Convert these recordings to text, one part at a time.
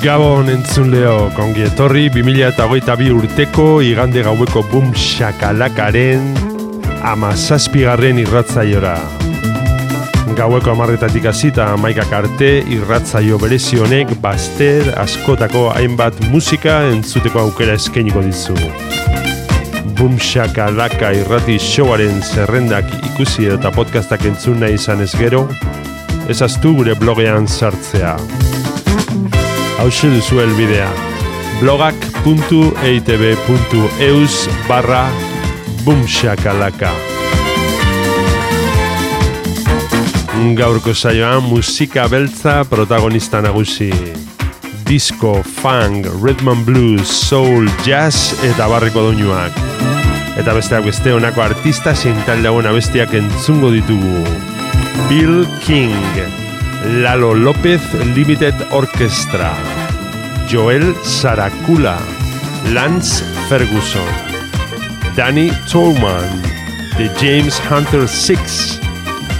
Gabon entzun leo, kongi etorri 2008 bi urteko igande gaueko bum shakalakaren ama zazpigarren irratzaiora. Gaueko amarretatik hasita amaikak arte irratzaio berezi honek baster askotako hainbat musika entzuteko aukera eskainiko dizu. Bum shakalaka irrati showaren zerrendak ikusi eta podcastak entzun nahi izan ez gero, ezaztu gure blogean sartzea. Hau duzu elbidea blogak.eitb.eus barra bumshakalaka Gaurko saioan musika beltza protagonista nagusi. Disco, funk, rhythm and blues, soul, jazz eta barreko doinuak. Eta besteak beste honako artista zintal dagoen abestiak entzungo ditugu. Bill King Lalo López Limited Orchestra, Joel Saracula, Lance Ferguson, Danny Tolman, The James Hunter Six,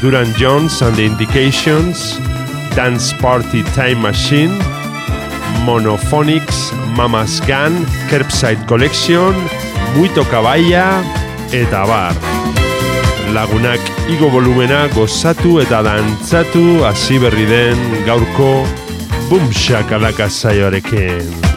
Duran Jones and the Indications, Dance Party Time Machine, Monophonics, Mama's Gun, Curbside Collection, Muito Caballa, eta bar lagunak igo volumena gozatu eta dantzatu hasi berri den gaurko bumsak alaka zaioarekin.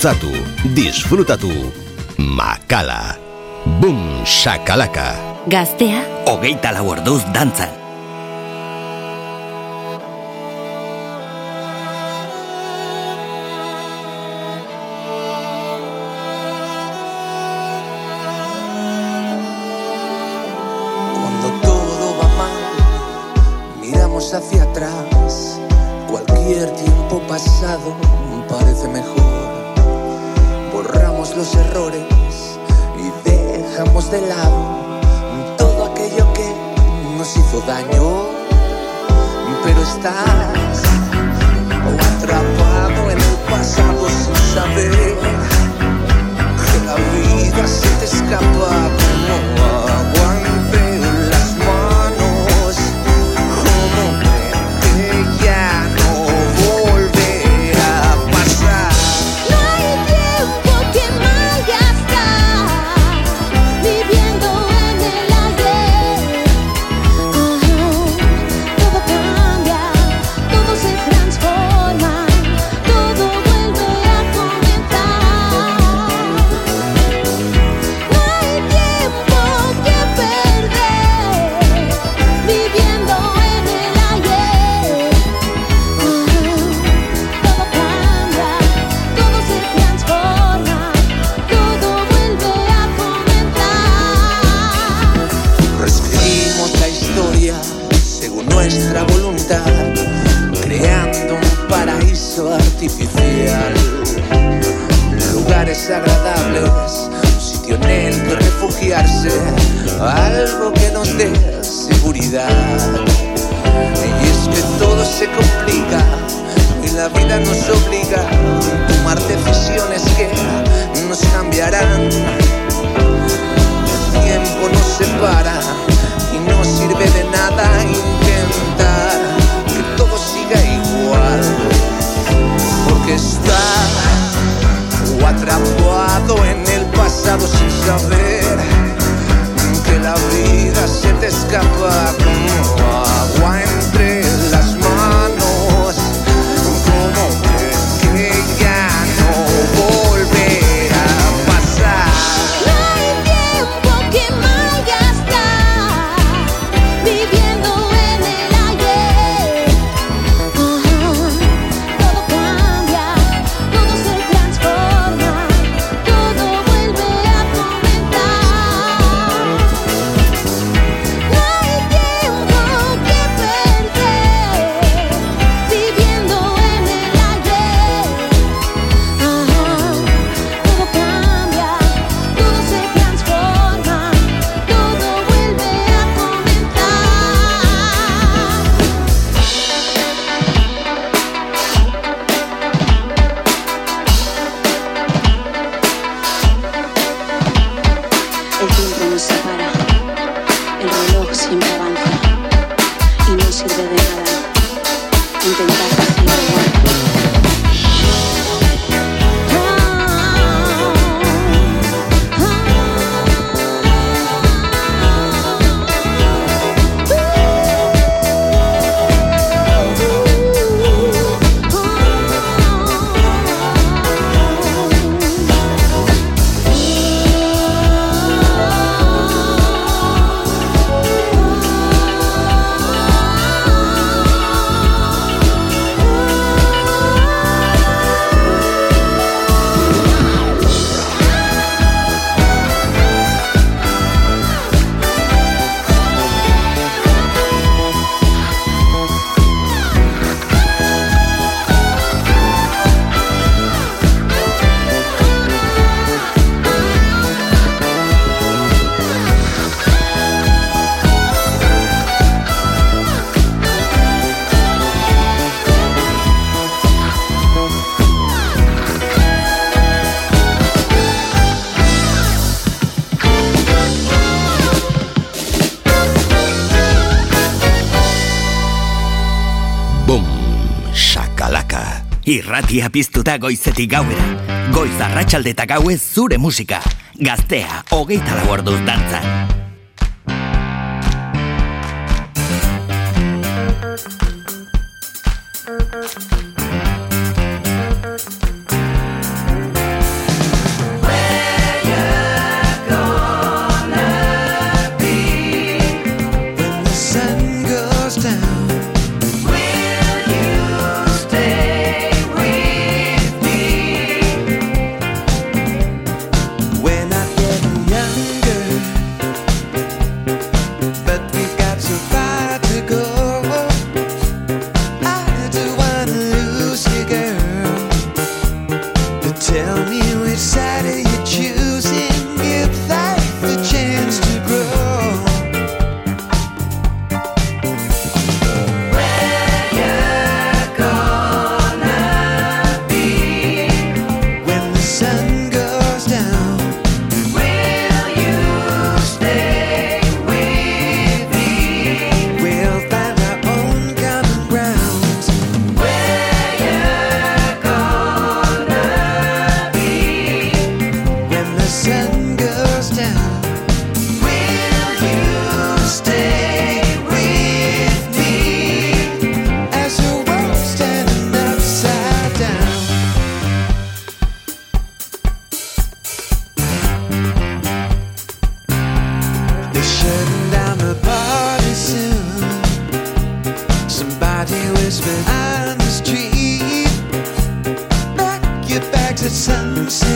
Dantzatu, disfrutatu. Makala. Bum, shakalaka. Gaztea, Hogeita lau orduz dantzan. Irratia piztuta goizetik gauera. Goiz arratsalde eta gauez zure musika. Gaztea, hogeita lau orduz dantzan. Sunset,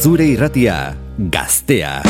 zure irratia, gaztea.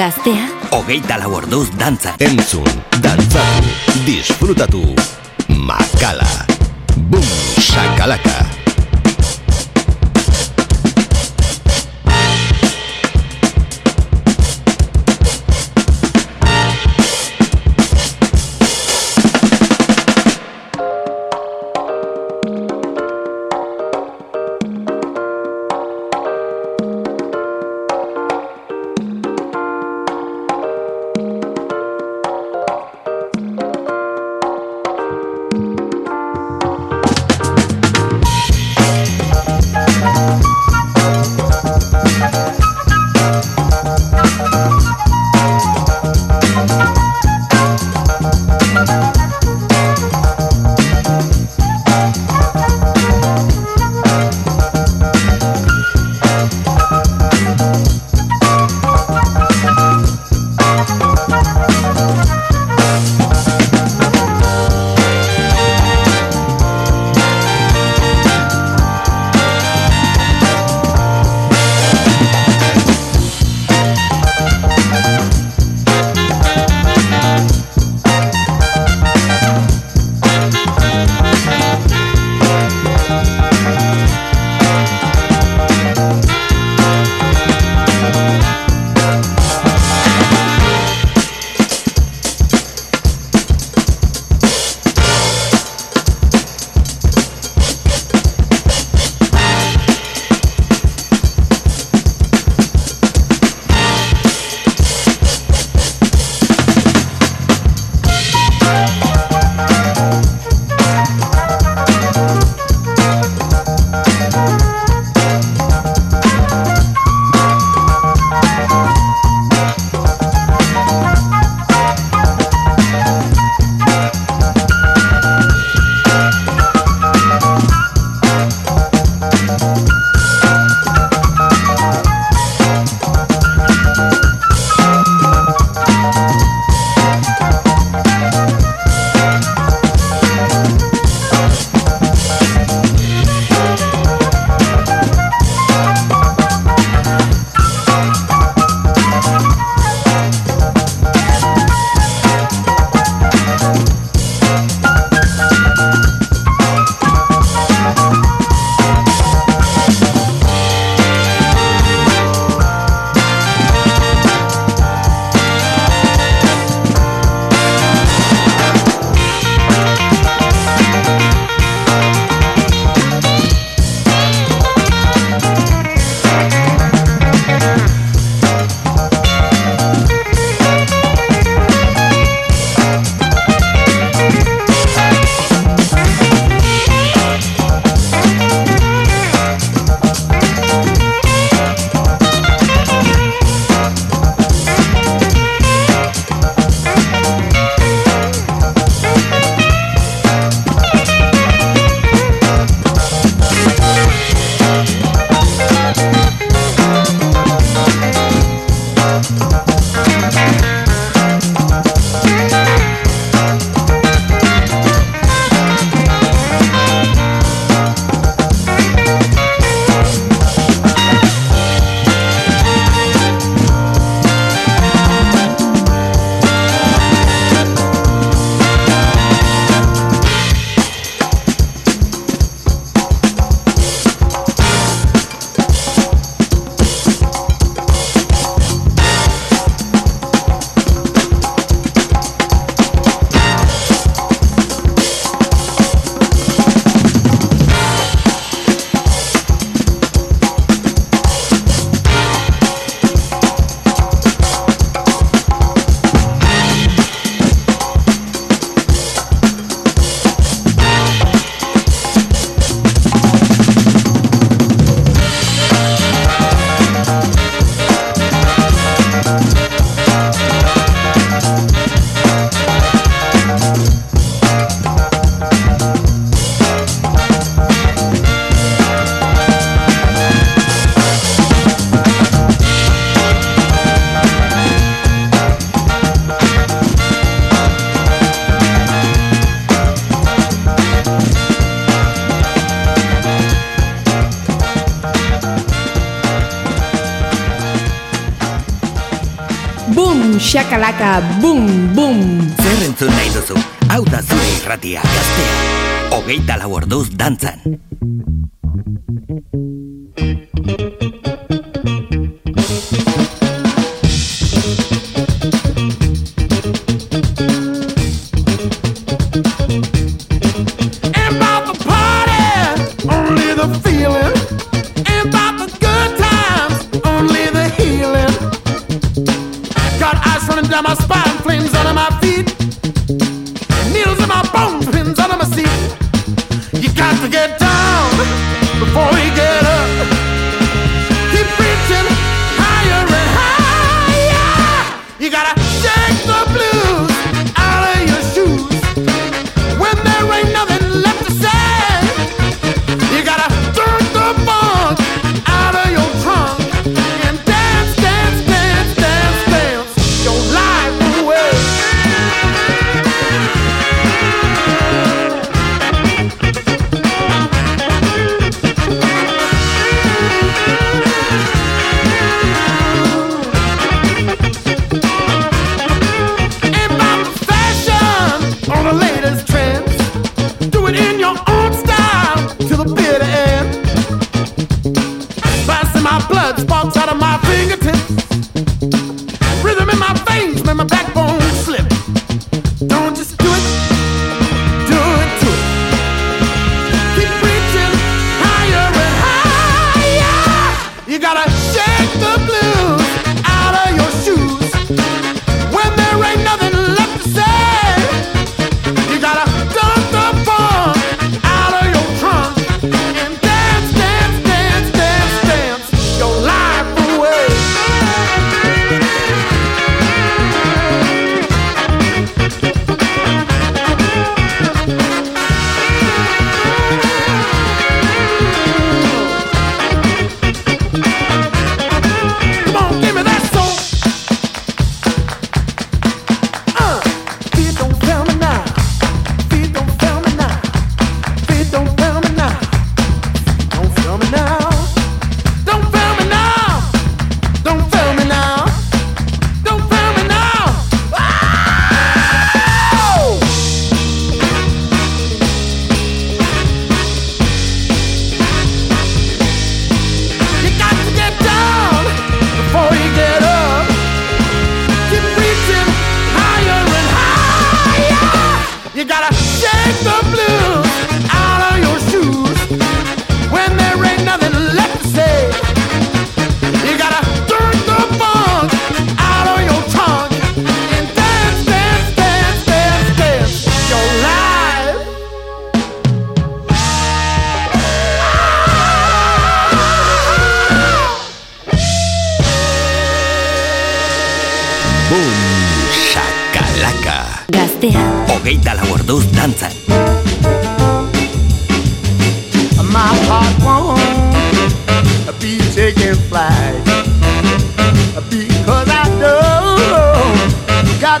Gaztea, Hogeita lau orduz dantzan. Entzun, dantzatu, disfrutatu. Makala. Bum, shakalaka. shakalaka, boom, boom. Zer entzun nahi duzu, hau da zure irratia gaztea. Ogeita lau orduz dantzan.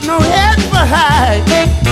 got no head for high.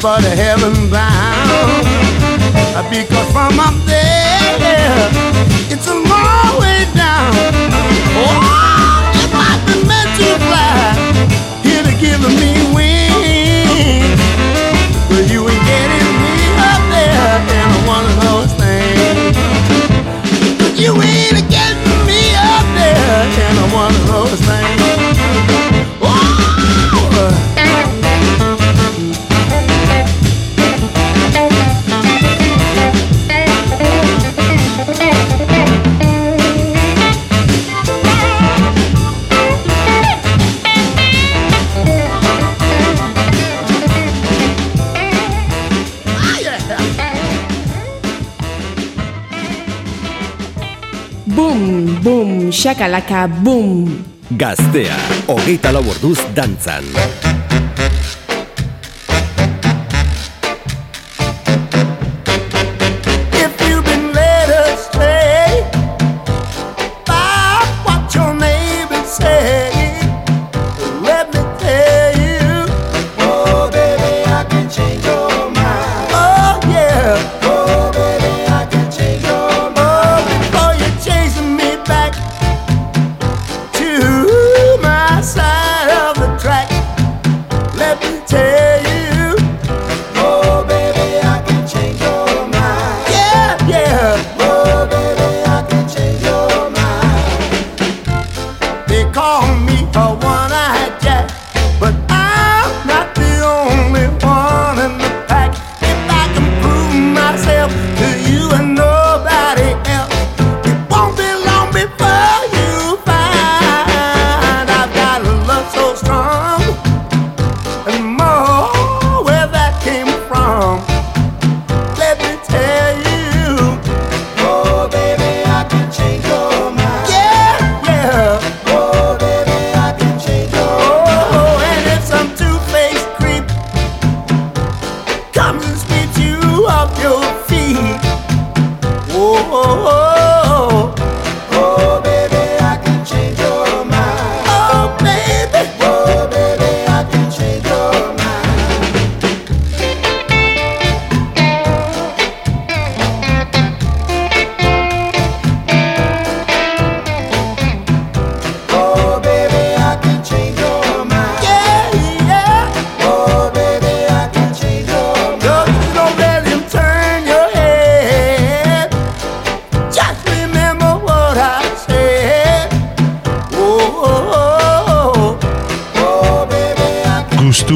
but heaven bound. Because from up Bum, bum, shakalaka, bum. Gaztea, hogeita lau orduz dantzan. Orduz dantzan.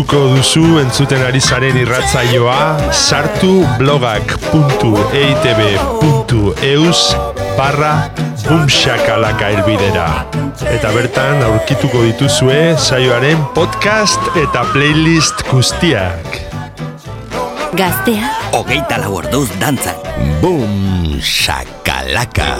gustuko duzu entzuten ari zaren irratzaioa sartu blogak.eitb.eus barra bumxakalaka elbidera. Eta bertan aurkituko dituzue saioaren podcast eta playlist guztiak. Gaztea, hogeita lau orduz dantzan. Bum, shakalaka.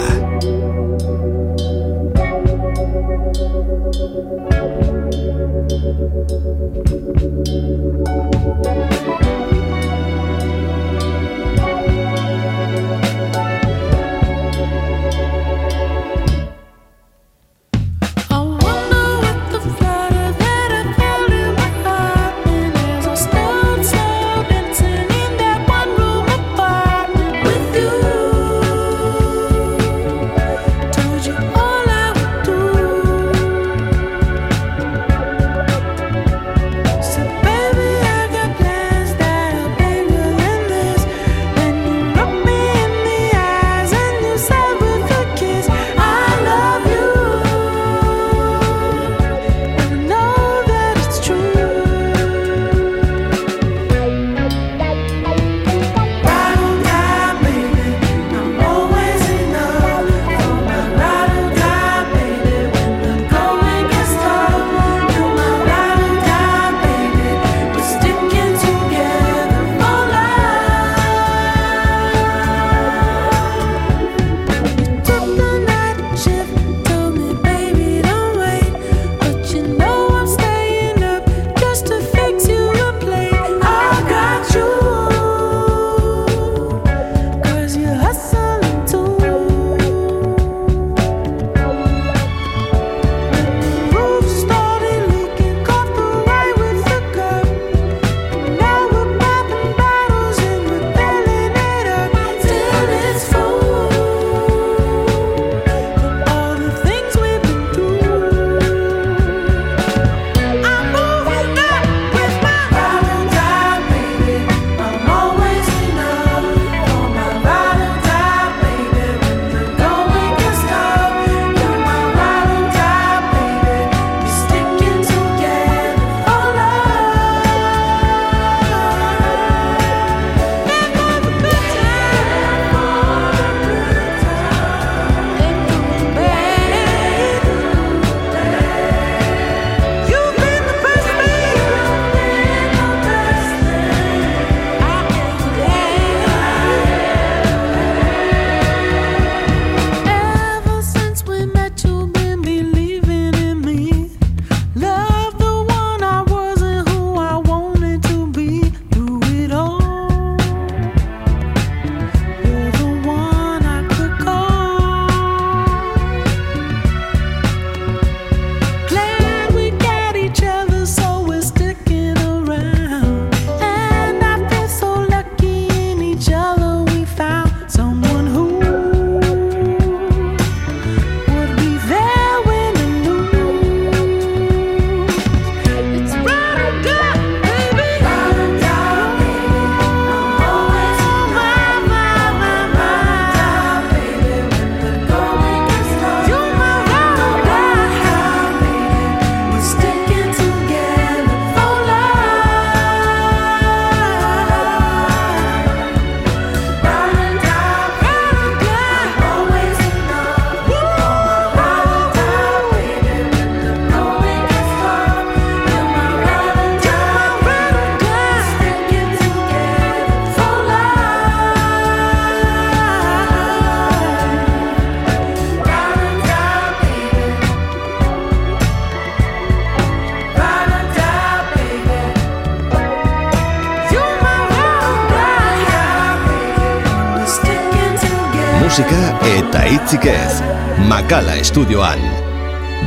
Estudioan.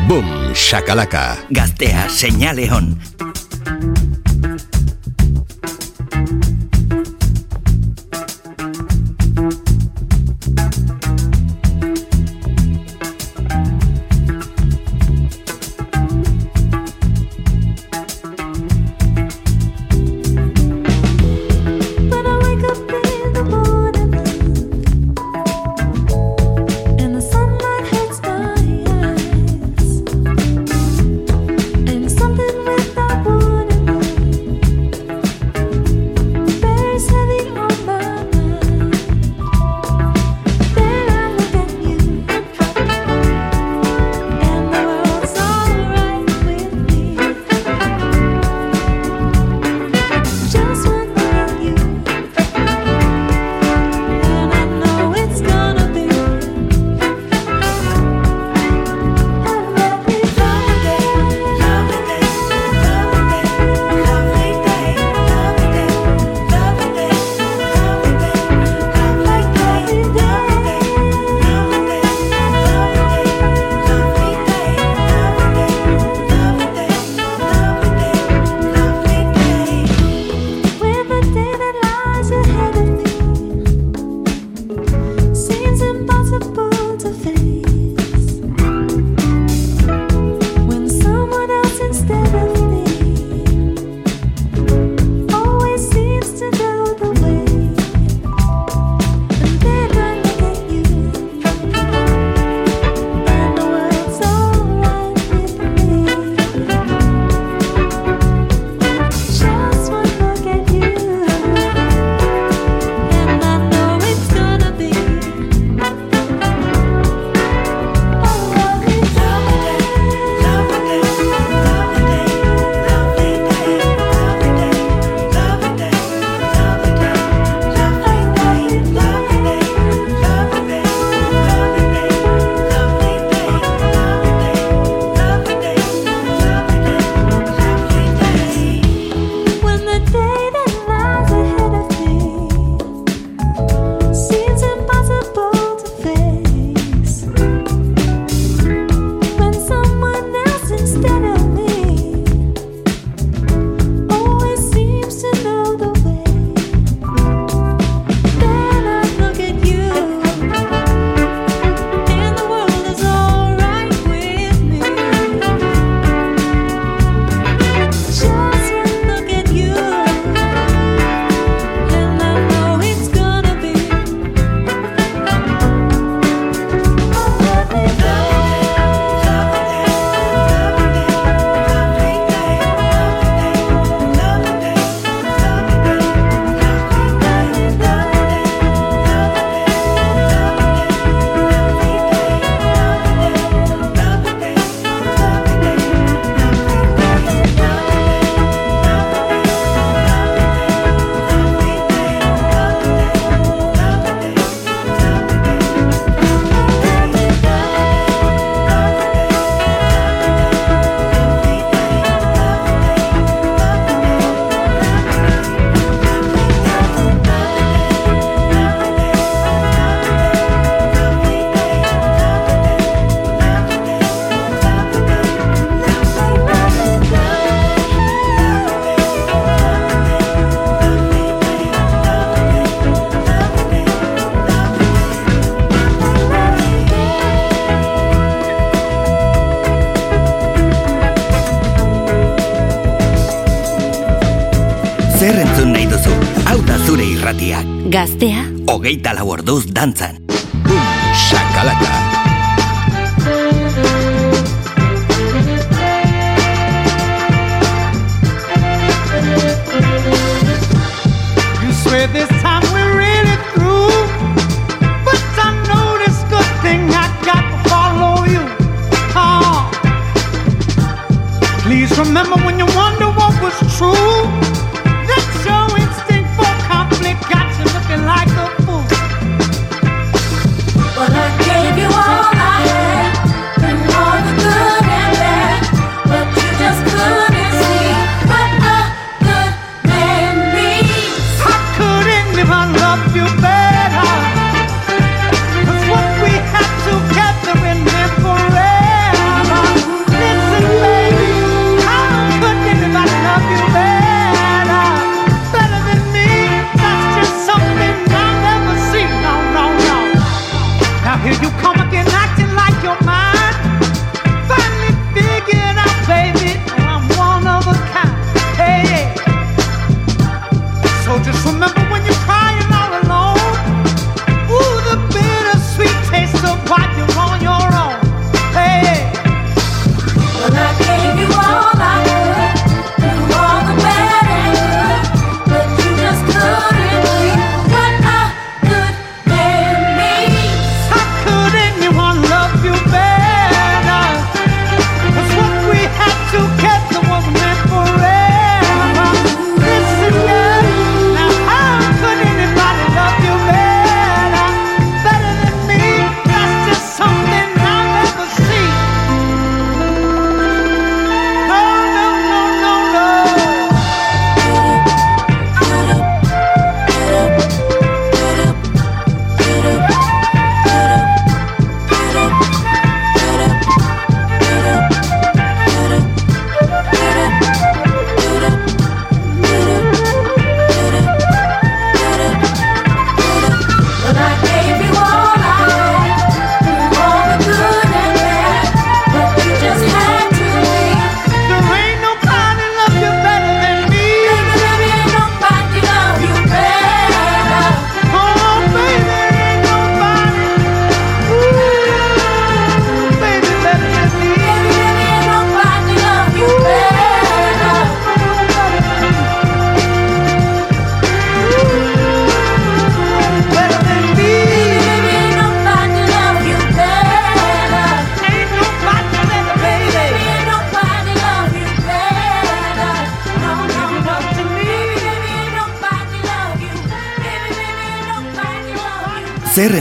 Boom, shakalaka. Gaztea, señale on. la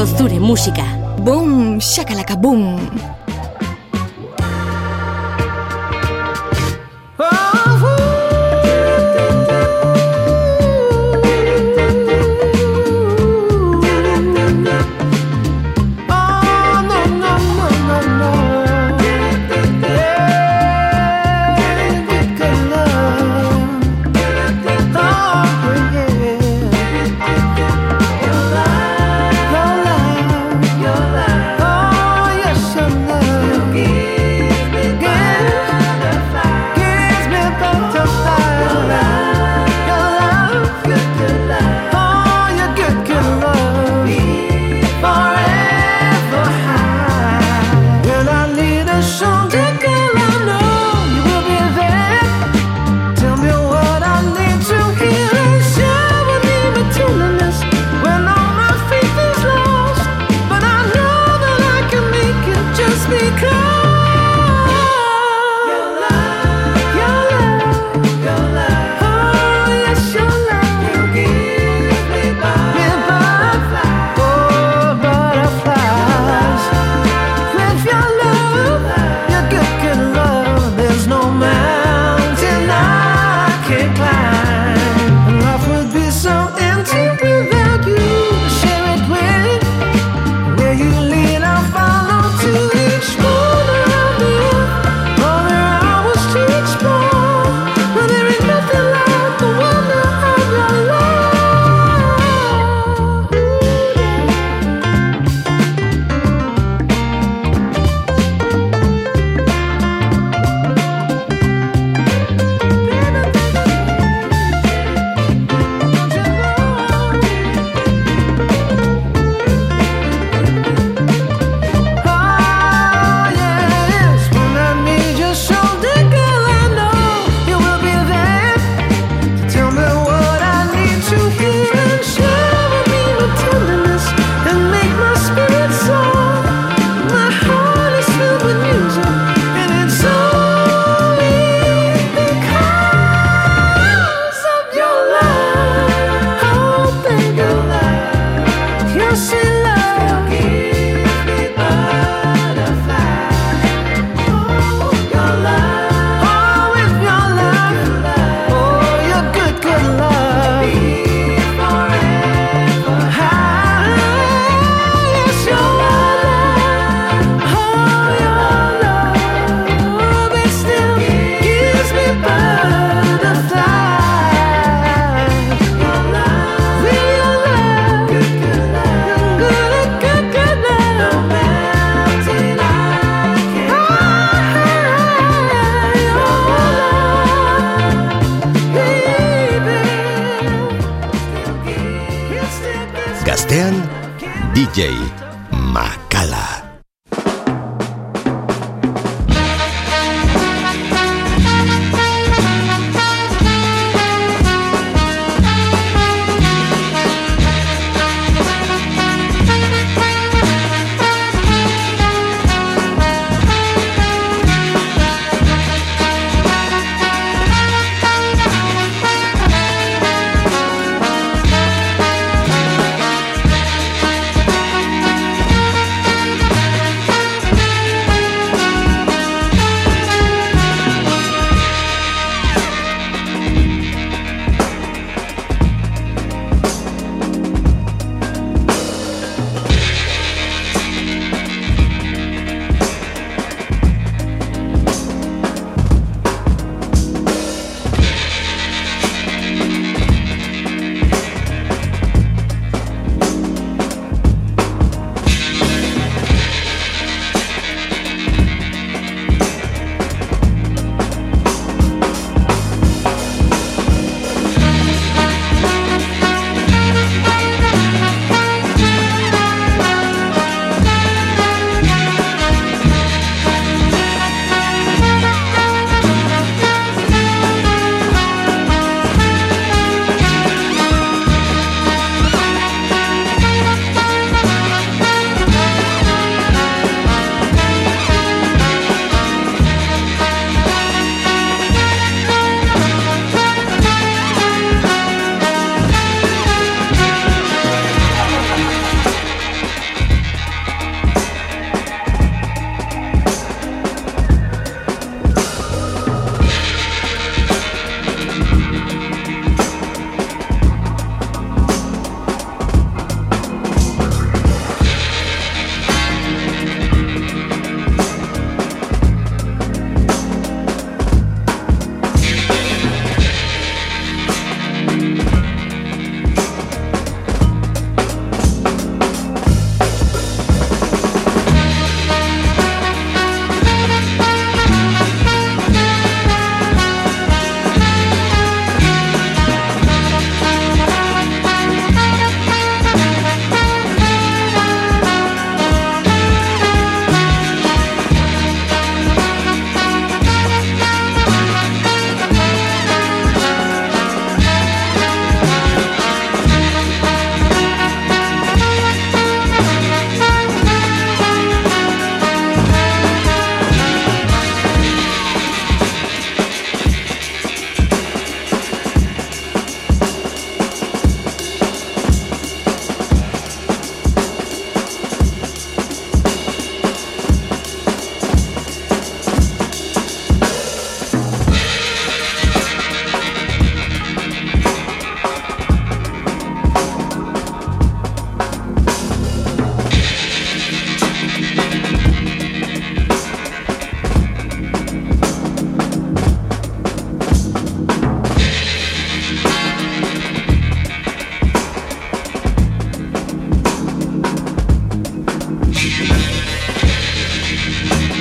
Gozure Música. Boom, shakalaka boom.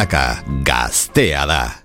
Shakalaka, gaztea da.